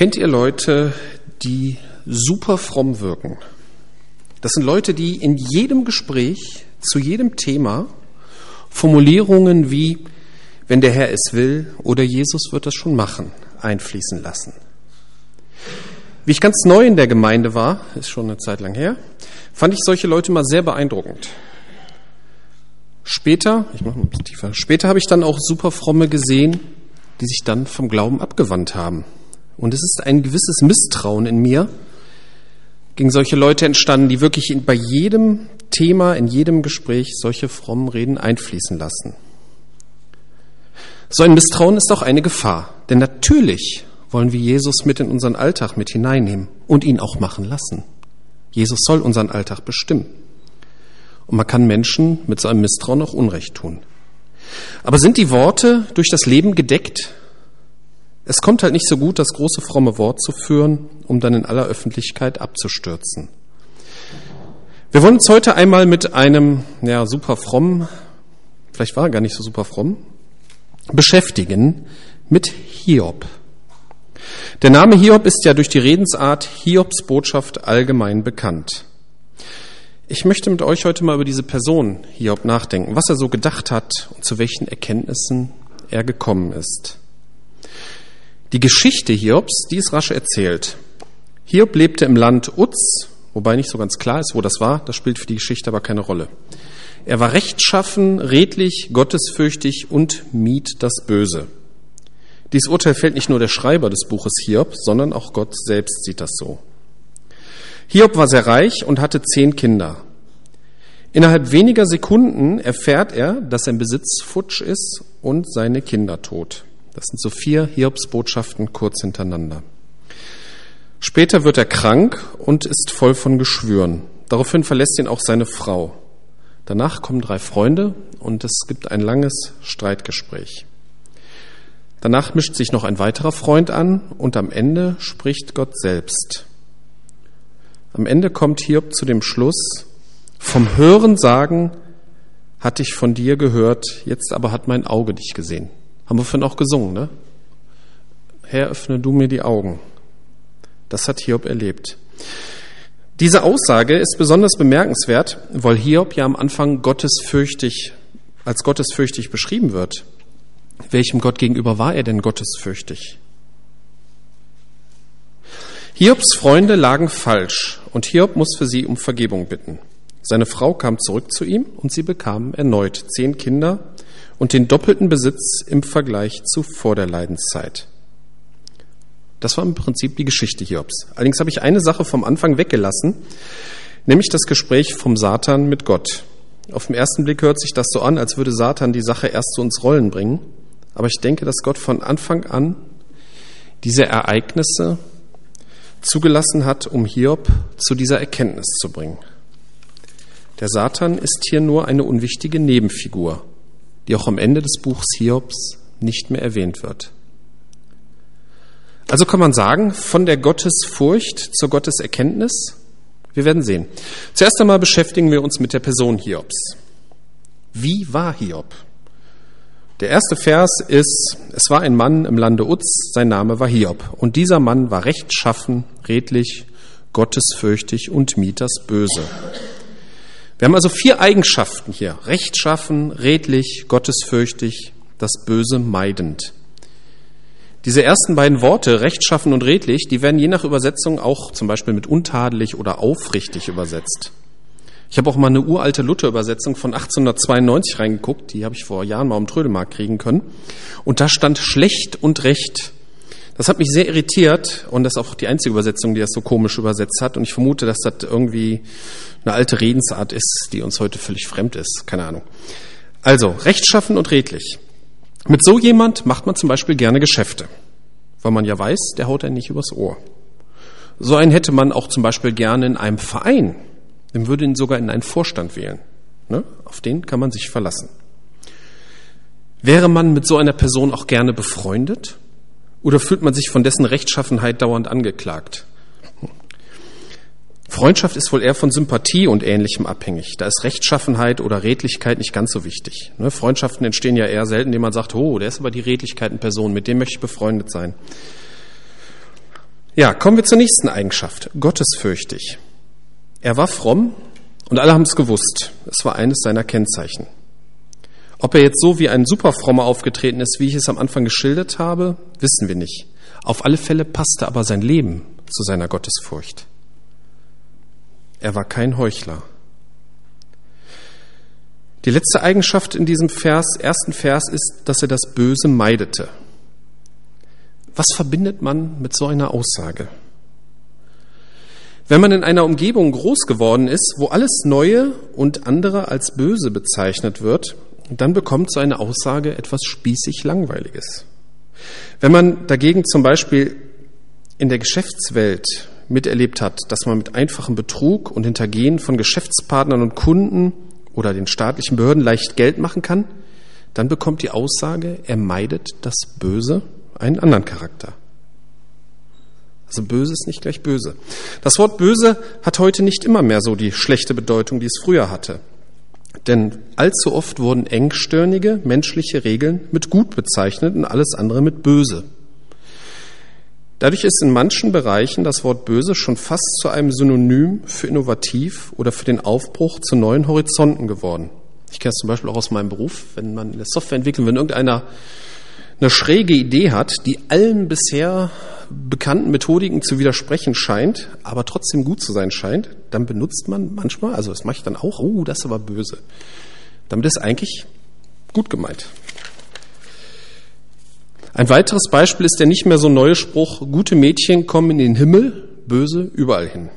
Kennt ihr Leute, die super fromm wirken? Das sind Leute, die in jedem Gespräch zu jedem Thema Formulierungen wie wenn der Herr es will oder Jesus wird das schon machen, einfließen lassen. Wie ich ganz neu in der Gemeinde war, ist schon eine Zeit lang her, fand ich solche Leute mal sehr beeindruckend. Später, ich mache mal ein bisschen tiefer, später habe ich dann auch super fromme gesehen, die sich dann vom Glauben abgewandt haben. Und es ist ein gewisses Misstrauen in mir gegen solche Leute entstanden, die wirklich bei jedem Thema, in jedem Gespräch solche frommen Reden einfließen lassen. So ein Misstrauen ist auch eine Gefahr, denn natürlich wollen wir Jesus mit in unseren Alltag mit hineinnehmen und ihn auch machen lassen. Jesus soll unseren Alltag bestimmen. Und man kann Menschen mit so einem Misstrauen auch Unrecht tun. Aber sind die Worte durch das Leben gedeckt? Es kommt halt nicht so gut, das große fromme Wort zu führen, um dann in aller Öffentlichkeit abzustürzen. Wir wollen uns heute einmal mit einem, ja, super fromm, vielleicht war er gar nicht so super fromm, beschäftigen mit Hiob. Der Name Hiob ist ja durch die Redensart Hiobs Botschaft allgemein bekannt. Ich möchte mit euch heute mal über diese Person Hiob nachdenken, was er so gedacht hat und zu welchen Erkenntnissen er gekommen ist. Die Geschichte Hiobs, die ist rasch erzählt. Hiob lebte im Land Uz, wobei nicht so ganz klar ist, wo das war, das spielt für die Geschichte aber keine Rolle. Er war rechtschaffen, redlich, gottesfürchtig und mied das Böse. Dies Urteil fällt nicht nur der Schreiber des Buches Hiob, sondern auch Gott selbst sieht das so. Hiob war sehr reich und hatte zehn Kinder. Innerhalb weniger Sekunden erfährt er, dass sein Besitz futsch ist und seine Kinder tot. Das sind so vier Hiobsbotschaften kurz hintereinander. Später wird er krank und ist voll von Geschwüren. Daraufhin verlässt ihn auch seine Frau. Danach kommen drei Freunde und es gibt ein langes Streitgespräch. Danach mischt sich noch ein weiterer Freund an und am Ende spricht Gott selbst. Am Ende kommt Hiob zu dem Schluss, vom Hören sagen hatte ich von dir gehört, jetzt aber hat mein Auge dich gesehen. Haben wir vorhin auch gesungen, ne? Herr, öffne du mir die Augen. Das hat Hiob erlebt. Diese Aussage ist besonders bemerkenswert, weil Hiob ja am Anfang gottesfürchtig, als gottesfürchtig beschrieben wird. Welchem Gott gegenüber war er denn gottesfürchtig? Hiobs Freunde lagen falsch und Hiob muss für sie um Vergebung bitten. Seine Frau kam zurück zu ihm und sie bekamen erneut zehn Kinder und den doppelten Besitz im Vergleich zu vor der Leidenszeit. Das war im Prinzip die Geschichte Hiobs. Allerdings habe ich eine Sache vom Anfang weggelassen, nämlich das Gespräch vom Satan mit Gott. Auf den ersten Blick hört sich das so an, als würde Satan die Sache erst zu uns Rollen bringen. Aber ich denke, dass Gott von Anfang an diese Ereignisse zugelassen hat, um Hiob zu dieser Erkenntnis zu bringen. Der Satan ist hier nur eine unwichtige Nebenfigur die auch am Ende des Buchs Hiobs nicht mehr erwähnt wird. Also kann man sagen, von der Gottesfurcht zur Gotteserkenntnis, wir werden sehen. Zuerst einmal beschäftigen wir uns mit der Person Hiobs. Wie war Hiob? Der erste Vers ist, es war ein Mann im Lande Uz, sein Name war Hiob. Und dieser Mann war rechtschaffen, redlich, gottesfürchtig und mied das Böse. Wir haben also vier Eigenschaften hier. Rechtschaffen, redlich, gottesfürchtig, das Böse meidend. Diese ersten beiden Worte, rechtschaffen und redlich, die werden je nach Übersetzung auch zum Beispiel mit untadelig oder aufrichtig übersetzt. Ich habe auch mal eine uralte Luther-Übersetzung von 1892 reingeguckt, die habe ich vor Jahren mal am Trödelmarkt kriegen können. Und da stand schlecht und recht. Das hat mich sehr irritiert und das ist auch die einzige Übersetzung, die das so komisch übersetzt hat. Und ich vermute, dass das irgendwie eine alte Redensart ist, die uns heute völlig fremd ist. Keine Ahnung. Also, rechtschaffen und redlich. Mit so jemand macht man zum Beispiel gerne Geschäfte, weil man ja weiß, der haut einen nicht übers Ohr. So einen hätte man auch zum Beispiel gerne in einem Verein. Man würde ihn sogar in einen Vorstand wählen. Ne? Auf den kann man sich verlassen. Wäre man mit so einer Person auch gerne befreundet? Oder fühlt man sich von dessen Rechtschaffenheit dauernd angeklagt? Freundschaft ist wohl eher von Sympathie und Ähnlichem abhängig. Da ist Rechtschaffenheit oder Redlichkeit nicht ganz so wichtig. Ne, Freundschaften entstehen ja eher selten, indem man sagt, oh, der ist aber die Redlichkeit in Person, mit dem möchte ich befreundet sein. Ja, kommen wir zur nächsten Eigenschaft. Gottesfürchtig. Er war fromm und alle haben es gewusst. Es war eines seiner Kennzeichen. Ob er jetzt so wie ein Superfrommer aufgetreten ist, wie ich es am Anfang geschildert habe, wissen wir nicht. Auf alle Fälle passte aber sein Leben zu seiner Gottesfurcht. Er war kein Heuchler. Die letzte Eigenschaft in diesem Vers, ersten Vers ist, dass er das Böse meidete. Was verbindet man mit so einer Aussage? Wenn man in einer Umgebung groß geworden ist, wo alles Neue und andere als böse bezeichnet wird, dann bekommt so eine Aussage etwas spießig Langweiliges. Wenn man dagegen zum Beispiel in der Geschäftswelt miterlebt hat, dass man mit einfachem Betrug und Hintergehen von Geschäftspartnern und Kunden oder den staatlichen Behörden leicht Geld machen kann, dann bekommt die Aussage, er meidet das Böse einen anderen Charakter. Also böse ist nicht gleich böse. Das Wort böse hat heute nicht immer mehr so die schlechte Bedeutung, die es früher hatte. Denn allzu oft wurden engstirnige menschliche Regeln mit gut bezeichnet und alles andere mit böse. Dadurch ist in manchen Bereichen das Wort böse schon fast zu einem Synonym für innovativ oder für den Aufbruch zu neuen Horizonten geworden. Ich kenne es zum Beispiel auch aus meinem Beruf, wenn man eine Software entwickelt, wenn irgendeiner eine schräge Idee hat, die allen bisher bekannten Methodiken zu widersprechen scheint, aber trotzdem gut zu sein scheint, dann benutzt man manchmal, also das mache ich dann auch, oh, das ist aber böse. Damit ist eigentlich gut gemeint. Ein weiteres Beispiel ist der nicht mehr so neue Spruch, gute Mädchen kommen in den Himmel, böse überall hin.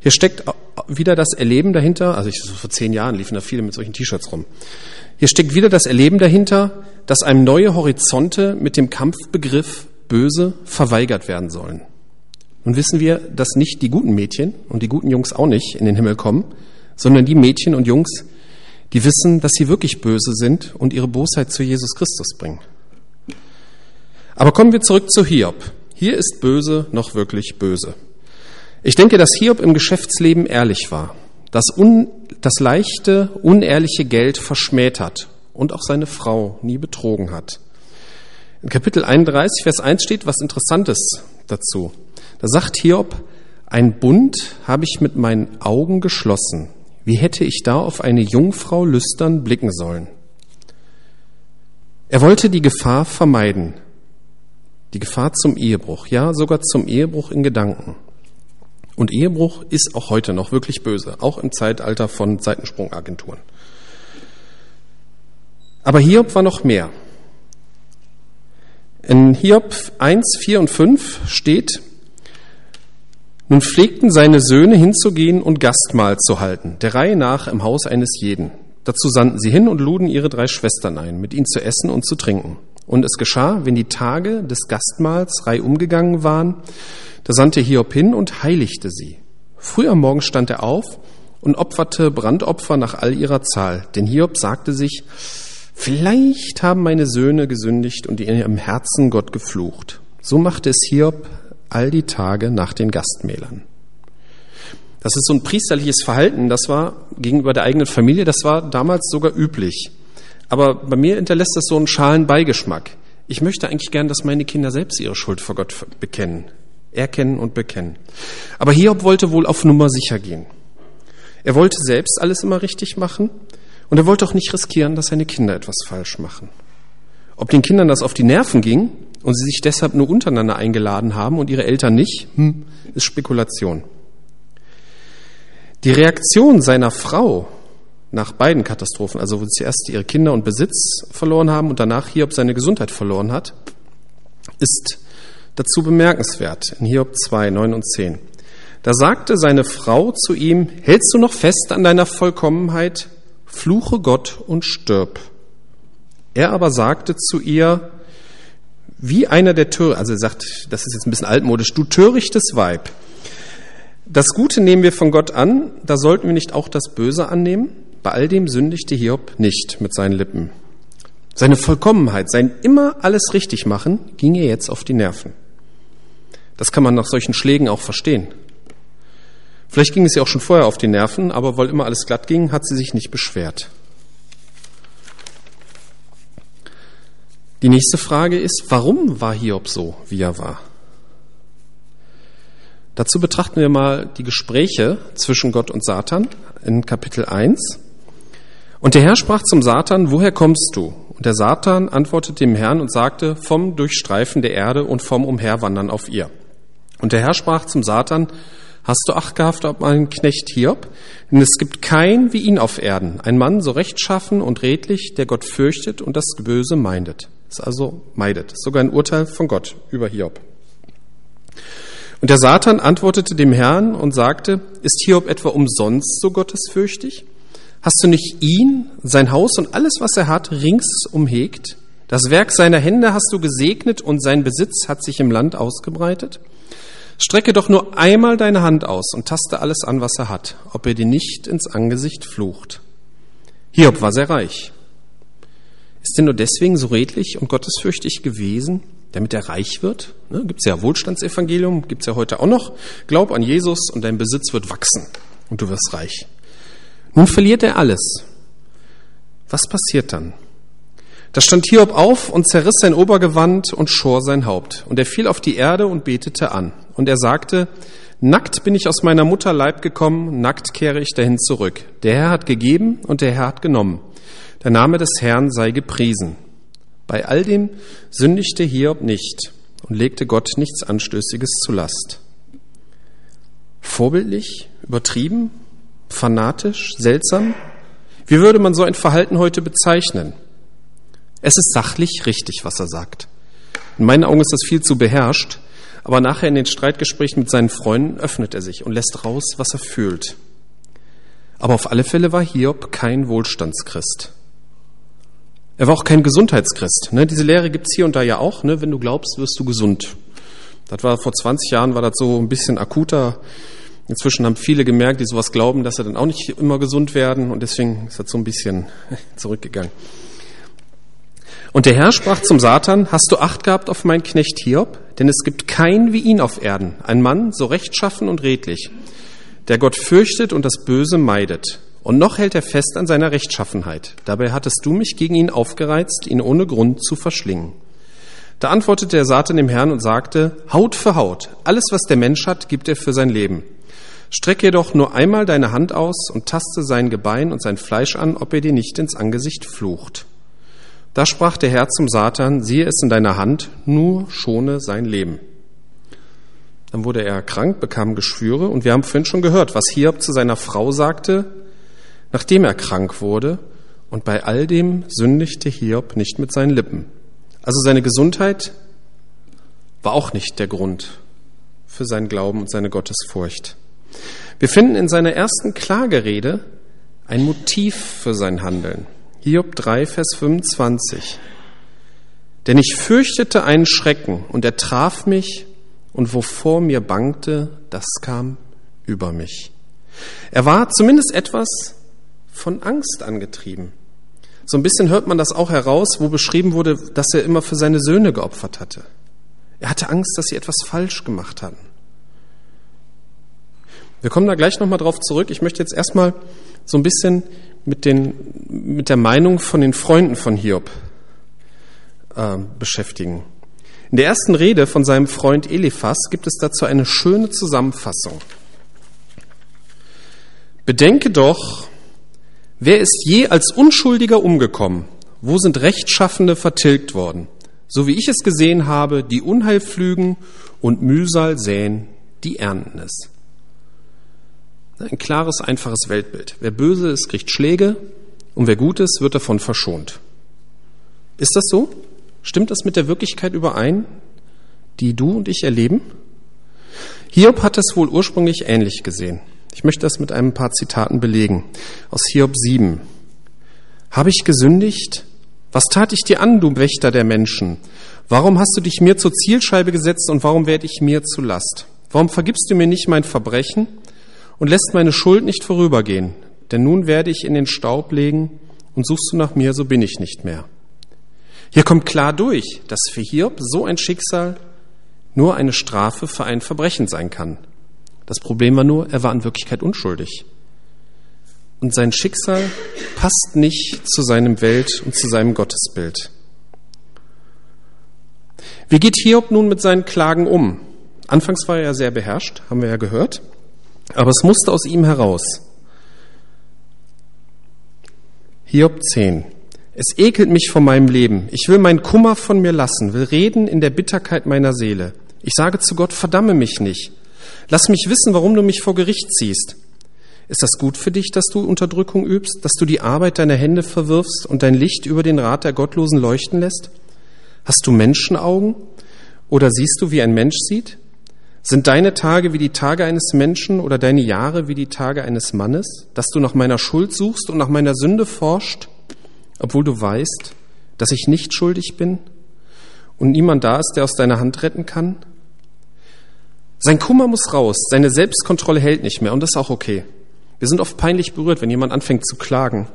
Hier steckt wieder das Erleben dahinter, also ich, so vor zehn Jahren liefen da viele mit solchen T-Shirts rum. Hier steckt wieder das Erleben dahinter, dass einem neue Horizonte mit dem Kampfbegriff böse verweigert werden sollen. Nun wissen wir, dass nicht die guten Mädchen und die guten Jungs auch nicht in den Himmel kommen, sondern die Mädchen und Jungs, die wissen, dass sie wirklich böse sind und ihre Bosheit zu Jesus Christus bringen. Aber kommen wir zurück zu Hiob. Hier ist böse noch wirklich böse. Ich denke, dass Hiob im Geschäftsleben ehrlich war, das, un, das leichte, unehrliche Geld verschmäht hat und auch seine Frau nie betrogen hat. In Kapitel 31, Vers 1 steht was Interessantes dazu. Da sagt Hiob, ein Bund habe ich mit meinen Augen geschlossen. Wie hätte ich da auf eine Jungfrau lüstern blicken sollen? Er wollte die Gefahr vermeiden, die Gefahr zum Ehebruch, ja sogar zum Ehebruch in Gedanken. Und Ehebruch ist auch heute noch wirklich böse, auch im Zeitalter von Seitensprungagenturen. Aber Hiob war noch mehr. In Hiob 1, 4 und 5 steht, nun pflegten seine Söhne hinzugehen und Gastmahl zu halten, der Reihe nach im Haus eines jeden. Dazu sandten sie hin und luden ihre drei Schwestern ein, mit ihnen zu essen und zu trinken. Und es geschah, wenn die Tage des Gastmahls rei umgegangen waren, da sandte Hiob hin und heiligte sie. Früh am Morgen stand er auf und opferte Brandopfer nach all ihrer Zahl. Denn Hiob sagte sich, vielleicht haben meine Söhne gesündigt und in ihrem Herzen Gott geflucht. So machte es Hiob all die Tage nach den Gastmählern. Das ist so ein priesterliches Verhalten, das war gegenüber der eigenen Familie, das war damals sogar üblich. Aber bei mir hinterlässt das so einen schalen Beigeschmack. Ich möchte eigentlich gern, dass meine Kinder selbst ihre Schuld vor Gott bekennen. Erkennen und bekennen. Aber Hiob wollte wohl auf Nummer sicher gehen. Er wollte selbst alles immer richtig machen und er wollte auch nicht riskieren, dass seine Kinder etwas falsch machen. Ob den Kindern das auf die Nerven ging und sie sich deshalb nur untereinander eingeladen haben und ihre Eltern nicht, hm, ist Spekulation. Die Reaktion seiner Frau nach beiden Katastrophen, also wo sie zuerst ihre Kinder und Besitz verloren haben und danach Hiob seine Gesundheit verloren hat, ist dazu bemerkenswert in Hiob 2, 9 und 10. Da sagte seine Frau zu ihm, hältst du noch fest an deiner Vollkommenheit? Fluche Gott und stirb. Er aber sagte zu ihr, wie einer der Tür, also er sagt, das ist jetzt ein bisschen altmodisch, du törichtes Weib. Das Gute nehmen wir von Gott an, da sollten wir nicht auch das Böse annehmen? Bei all dem sündigte Hiob nicht mit seinen Lippen. Seine Vollkommenheit, sein immer alles richtig machen, ging ihr jetzt auf die Nerven. Das kann man nach solchen Schlägen auch verstehen. Vielleicht ging es ihr auch schon vorher auf die Nerven, aber weil immer alles glatt ging, hat sie sich nicht beschwert. Die nächste Frage ist, warum war Hiob so, wie er war? Dazu betrachten wir mal die Gespräche zwischen Gott und Satan in Kapitel 1. Und der Herr sprach zum Satan, woher kommst du? Und der Satan antwortete dem Herrn und sagte, vom Durchstreifen der Erde und vom Umherwandern auf ihr. Und der Herr sprach zum Satan, hast du Acht gehabt auf meinen Knecht Hiob? Denn es gibt kein wie ihn auf Erden, ein Mann so rechtschaffen und redlich, der Gott fürchtet und das Böse meidet. Das ist also meidet. Ist sogar ein Urteil von Gott über Hiob. Und der Satan antwortete dem Herrn und sagte, ist Hiob etwa umsonst so gottesfürchtig? Hast du nicht ihn, sein Haus und alles, was er hat, rings umhegt? Das Werk seiner Hände hast du gesegnet und sein Besitz hat sich im Land ausgebreitet? Strecke doch nur einmal deine Hand aus und taste alles an, was er hat, ob er dir nicht ins Angesicht flucht. Hiob war sehr reich. Ist er nur deswegen so redlich und gottesfürchtig gewesen, damit er reich wird? Ne, gibt's ja Wohlstandsevangelium, gibt's ja heute auch noch. Glaub an Jesus und dein Besitz wird wachsen und du wirst reich. Nun verliert er alles. Was passiert dann? Da stand Hiob auf und zerriss sein Obergewand und schor sein Haupt. Und er fiel auf die Erde und betete an. Und er sagte, Nackt bin ich aus meiner Mutter Leib gekommen, nackt kehre ich dahin zurück. Der Herr hat gegeben und der Herr hat genommen. Der Name des Herrn sei gepriesen. Bei all dem sündigte Hiob nicht und legte Gott nichts Anstößiges zu Last. Vorbildlich, übertrieben, fanatisch, seltsam? Wie würde man so ein Verhalten heute bezeichnen? Es ist sachlich richtig, was er sagt. In meinen Augen ist das viel zu beherrscht, aber nachher in den Streitgesprächen mit seinen Freunden öffnet er sich und lässt raus, was er fühlt. Aber auf alle Fälle war Hiob kein Wohlstandschrist. Er war auch kein Gesundheitschrist. Ne? Diese Lehre gibt's hier und da ja auch. Ne? Wenn du glaubst, wirst du gesund. Das war vor 20 Jahren, war das so ein bisschen akuter. Inzwischen haben viele gemerkt, die sowas glauben, dass sie dann auch nicht immer gesund werden und deswegen ist das so ein bisschen zurückgegangen. Und der Herr sprach zum Satan, hast du Acht gehabt auf meinen Knecht Hiob? Denn es gibt keinen wie ihn auf Erden, ein Mann so rechtschaffen und redlich, der Gott fürchtet und das Böse meidet. Und noch hält er fest an seiner Rechtschaffenheit. Dabei hattest du mich gegen ihn aufgereizt, ihn ohne Grund zu verschlingen. Da antwortete der Satan dem Herrn und sagte, Haut für Haut, alles was der Mensch hat, gibt er für sein Leben. Strecke jedoch nur einmal deine Hand aus und taste sein Gebein und sein Fleisch an, ob er dir nicht ins Angesicht flucht. Da sprach der Herr zum Satan, siehe es in deiner Hand, nur schone sein Leben. Dann wurde er krank, bekam Geschwüre und wir haben vorhin schon gehört, was Hiob zu seiner Frau sagte, nachdem er krank wurde und bei all dem sündigte Hiob nicht mit seinen Lippen. Also seine Gesundheit war auch nicht der Grund für seinen Glauben und seine Gottesfurcht. Wir finden in seiner ersten Klagerede ein Motiv für sein Handeln. Hiob 3, Vers 25. Denn ich fürchtete einen Schrecken und er traf mich und wovor mir bangte, das kam über mich. Er war zumindest etwas von Angst angetrieben. So ein bisschen hört man das auch heraus, wo beschrieben wurde, dass er immer für seine Söhne geopfert hatte. Er hatte Angst, dass sie etwas falsch gemacht hatten. Wir kommen da gleich nochmal drauf zurück. Ich möchte jetzt erstmal so ein bisschen mit, den, mit der Meinung von den Freunden von Hiob äh, beschäftigen. In der ersten Rede von seinem Freund Eliphas gibt es dazu eine schöne Zusammenfassung. Bedenke doch, wer ist je als Unschuldiger umgekommen? Wo sind Rechtschaffende vertilgt worden? So wie ich es gesehen habe, die Unheil pflügen und Mühsal säen, die ernten es. Ein klares, einfaches Weltbild. Wer böse ist, kriegt Schläge und wer gut ist, wird davon verschont. Ist das so? Stimmt das mit der Wirklichkeit überein, die du und ich erleben? Hiob hat es wohl ursprünglich ähnlich gesehen. Ich möchte das mit ein paar Zitaten belegen. Aus Hiob 7. Habe ich gesündigt? Was tat ich dir an, du Wächter der Menschen? Warum hast du dich mir zur Zielscheibe gesetzt und warum werde ich mir zu Last? Warum vergibst du mir nicht mein Verbrechen und lässt meine Schuld nicht vorübergehen, denn nun werde ich in den Staub legen und suchst du nach mir, so bin ich nicht mehr. Hier kommt klar durch, dass für Hiob so ein Schicksal nur eine Strafe für ein Verbrechen sein kann. Das Problem war nur, er war in Wirklichkeit unschuldig. Und sein Schicksal passt nicht zu seinem Welt- und zu seinem Gottesbild. Wie geht Hiob nun mit seinen Klagen um? Anfangs war er sehr beherrscht, haben wir ja gehört, aber es musste aus ihm heraus. Hiob 10. Es ekelt mich vor meinem Leben. Ich will meinen Kummer von mir lassen, will reden in der Bitterkeit meiner Seele. Ich sage zu Gott, verdamme mich nicht. Lass mich wissen, warum du mich vor Gericht ziehst. Ist das gut für dich, dass du Unterdrückung übst, dass du die Arbeit deiner Hände verwirfst und dein Licht über den Rat der Gottlosen leuchten lässt? Hast du Menschenaugen? Oder siehst du, wie ein Mensch sieht? Sind deine Tage wie die Tage eines Menschen oder deine Jahre wie die Tage eines Mannes, dass du nach meiner Schuld suchst und nach meiner Sünde forscht, obwohl du weißt, dass ich nicht schuldig bin und niemand da ist, der aus deiner Hand retten kann? Sein Kummer muss raus, seine Selbstkontrolle hält nicht mehr und das ist auch okay. Wir sind oft peinlich berührt, wenn jemand anfängt zu klagen.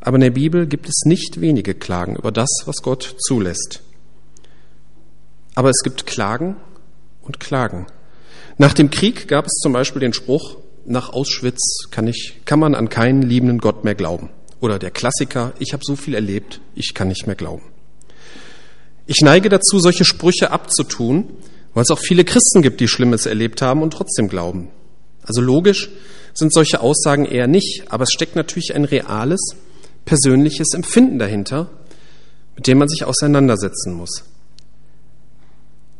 Aber in der Bibel gibt es nicht wenige Klagen über das, was Gott zulässt. Aber es gibt Klagen und Klagen. Nach dem Krieg gab es zum Beispiel den Spruch, nach Auschwitz kann, ich, kann man an keinen liebenden Gott mehr glauben. Oder der Klassiker, ich habe so viel erlebt, ich kann nicht mehr glauben. Ich neige dazu, solche Sprüche abzutun, weil es auch viele Christen gibt, die Schlimmes erlebt haben und trotzdem glauben. Also logisch sind solche Aussagen eher nicht, aber es steckt natürlich ein reales, persönliches Empfinden dahinter, mit dem man sich auseinandersetzen muss.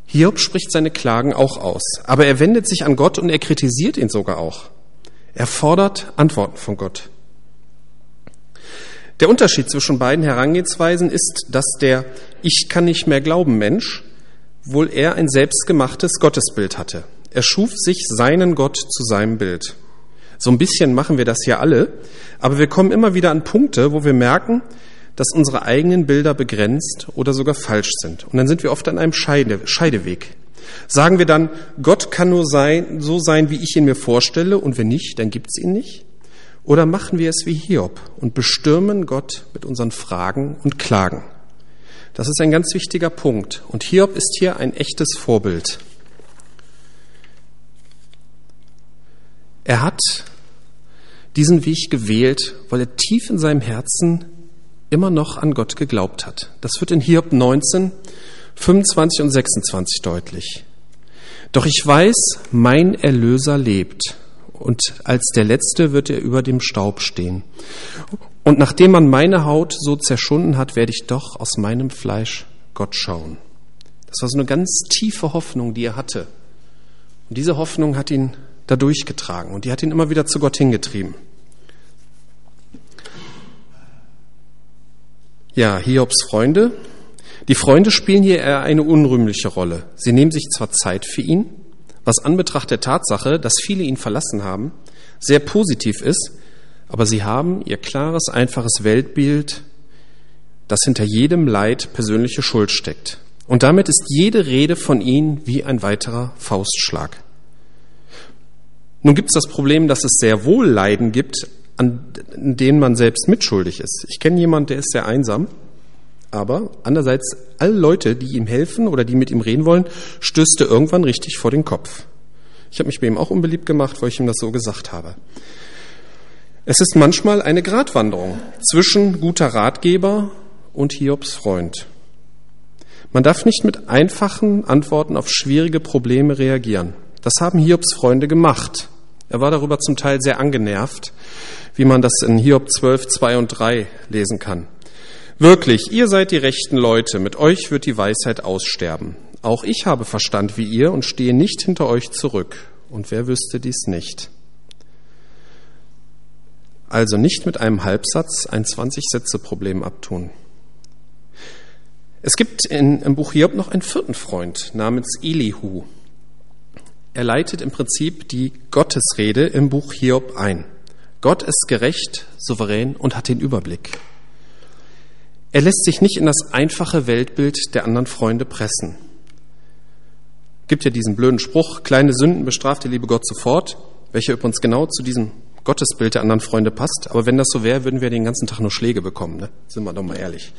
Hiob spricht seine Klagen auch aus, aber er wendet sich an Gott und er kritisiert ihn sogar auch. Er fordert Antworten von Gott. Der Unterschied zwischen beiden Herangehensweisen ist, dass der Ich kann nicht mehr glauben Mensch wohl eher ein selbstgemachtes Gottesbild hatte. Er schuf sich seinen Gott zu seinem Bild. So ein bisschen machen wir das ja alle, aber wir kommen immer wieder an Punkte, wo wir merken, dass unsere eigenen Bilder begrenzt oder sogar falsch sind. Und dann sind wir oft an einem Scheide, Scheideweg. Sagen wir dann, Gott kann nur sein, so sein, wie ich ihn mir vorstelle, und wenn nicht, dann gibt's ihn nicht? Oder machen wir es wie Hiob und bestürmen Gott mit unseren Fragen und Klagen? Das ist ein ganz wichtiger Punkt. Und Hiob ist hier ein echtes Vorbild. Er hat diesen Weg gewählt, weil er tief in seinem Herzen immer noch an Gott geglaubt hat. Das wird in Hiob 19, 25 und 26 deutlich. Doch ich weiß, mein Erlöser lebt und als der Letzte wird er über dem Staub stehen. Und nachdem man meine Haut so zerschunden hat, werde ich doch aus meinem Fleisch Gott schauen. Das war so eine ganz tiefe Hoffnung, die er hatte. Und diese Hoffnung hat ihn da durchgetragen und die hat ihn immer wieder zu Gott hingetrieben. Ja, Hiobs Freunde. Die Freunde spielen hier eher eine unrühmliche Rolle. Sie nehmen sich zwar Zeit für ihn, was anbetracht der Tatsache, dass viele ihn verlassen haben, sehr positiv ist, aber sie haben ihr klares, einfaches Weltbild, das hinter jedem Leid persönliche Schuld steckt. Und damit ist jede Rede von ihnen wie ein weiterer Faustschlag. Nun gibt es das Problem, dass es sehr wohl Leiden gibt, an denen man selbst mitschuldig ist. Ich kenne jemanden, der ist sehr einsam, aber andererseits alle Leute, die ihm helfen oder die mit ihm reden wollen, stößt er irgendwann richtig vor den Kopf. Ich habe mich bei ihm auch unbeliebt gemacht, weil ich ihm das so gesagt habe. Es ist manchmal eine Gratwanderung zwischen guter Ratgeber und Hiobs Freund. Man darf nicht mit einfachen Antworten auf schwierige Probleme reagieren. Das haben Hiobs Freunde gemacht. Er war darüber zum Teil sehr angenervt, wie man das in Hiob 12, 2 und 3 lesen kann. Wirklich, ihr seid die rechten Leute, mit euch wird die Weisheit aussterben. Auch ich habe Verstand wie ihr und stehe nicht hinter euch zurück. Und wer wüsste dies nicht? Also nicht mit einem Halbsatz ein 20-Sätze-Problem abtun. Es gibt in, im Buch Hiob noch einen vierten Freund namens Elihu. Er leitet im Prinzip die Gottesrede im Buch Hiob ein. Gott ist gerecht, souverän und hat den Überblick. Er lässt sich nicht in das einfache Weltbild der anderen Freunde pressen. Gibt ja diesen blöden Spruch, kleine Sünden bestraft der liebe Gott sofort, welcher übrigens genau zu diesem Gottesbild der anderen Freunde passt. Aber wenn das so wäre, würden wir den ganzen Tag nur Schläge bekommen. Ne? Sind wir doch mal ehrlich.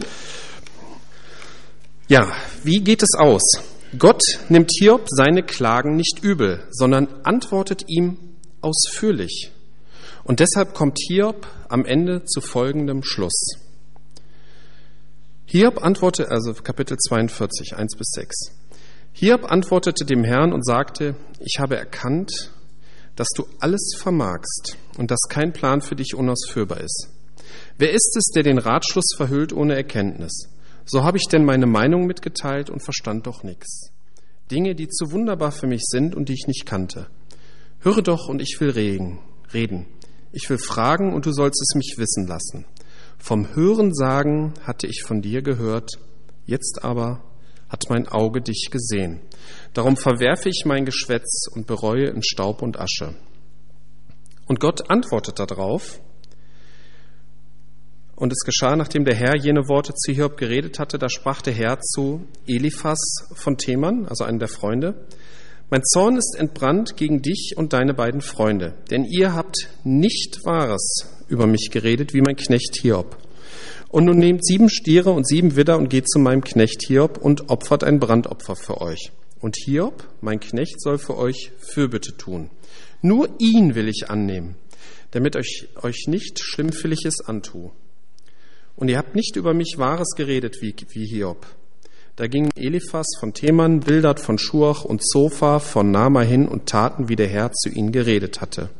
Ja, wie geht es aus? Gott nimmt Hiob seine Klagen nicht übel, sondern antwortet ihm ausführlich. Und deshalb kommt Hiob am Ende zu folgendem Schluss. Hiob antwortet, also Kapitel 42, 1 bis 6. Hiob antwortete dem Herrn und sagte, ich habe erkannt, dass du alles vermagst und dass kein Plan für dich unausführbar ist. Wer ist es, der den Ratschluss verhüllt ohne Erkenntnis? So habe ich denn meine Meinung mitgeteilt und verstand doch nichts. Dinge, die zu wunderbar für mich sind und die ich nicht kannte. Höre doch und ich will reden. reden. Ich will fragen und du sollst es mich wissen lassen. Vom Hören sagen hatte ich von dir gehört, jetzt aber hat mein Auge dich gesehen. Darum verwerfe ich mein Geschwätz und bereue in Staub und Asche. Und Gott antwortet darauf, und es geschah, nachdem der Herr jene Worte zu Hiob geredet hatte, da sprach der Herr zu Eliphas von Theman, also einem der Freunde, mein Zorn ist entbrannt gegen dich und deine beiden Freunde, denn ihr habt nicht Wahres über mich geredet, wie mein Knecht Hiob. Und nun nehmt sieben Stiere und sieben Widder und geht zu meinem Knecht Hiob und opfert ein Brandopfer für euch. Und Hiob, mein Knecht, soll für euch Fürbitte tun. Nur ihn will ich annehmen, damit euch, euch nicht Schlimmfälliges antue. Und ihr habt nicht über mich Wahres geredet wie, wie Hiob. Da gingen Eliphas von Theman, Bildad von Schuach und Zophar von Nama hin und taten, wie der Herr zu ihnen geredet hatte.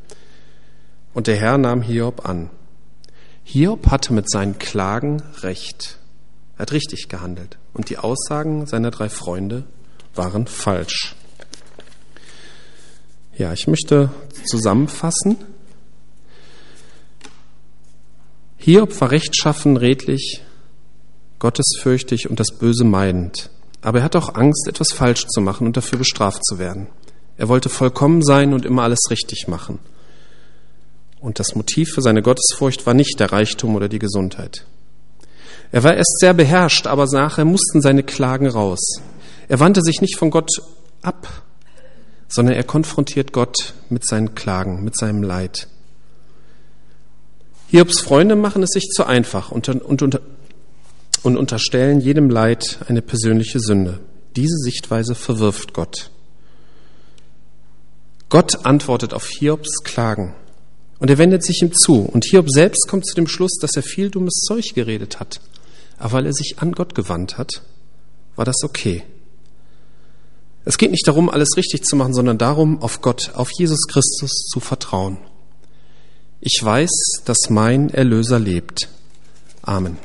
Und der Herr nahm Hiob an. Hiob hatte mit seinen Klagen recht. Er hat richtig gehandelt. Und die Aussagen seiner drei Freunde waren falsch. Ja, ich möchte zusammenfassen. Hiob war rechtschaffen, redlich, gottesfürchtig und das Böse meidend. Aber er hat auch Angst, etwas falsch zu machen und dafür bestraft zu werden. Er wollte vollkommen sein und immer alles richtig machen. Und das Motiv für seine Gottesfurcht war nicht der Reichtum oder die Gesundheit. Er war erst sehr beherrscht, aber nachher mussten seine Klagen raus. Er wandte sich nicht von Gott ab, sondern er konfrontiert Gott mit seinen Klagen, mit seinem Leid. Hiobs Freunde machen es sich zu einfach und, und, und, unterstellen jedem Leid eine persönliche Sünde. Diese Sichtweise verwirft Gott. Gott antwortet auf Hiobs Klagen und er wendet sich ihm zu. Und Hiob selbst kommt zu dem Schluss, dass er viel dummes Zeug geredet hat. Aber weil er sich an Gott gewandt hat, war das okay. Es geht nicht darum, alles richtig zu machen, sondern darum, auf Gott, auf Jesus Christus zu vertrauen. Ich weiß, dass mein Erlöser lebt. Amen.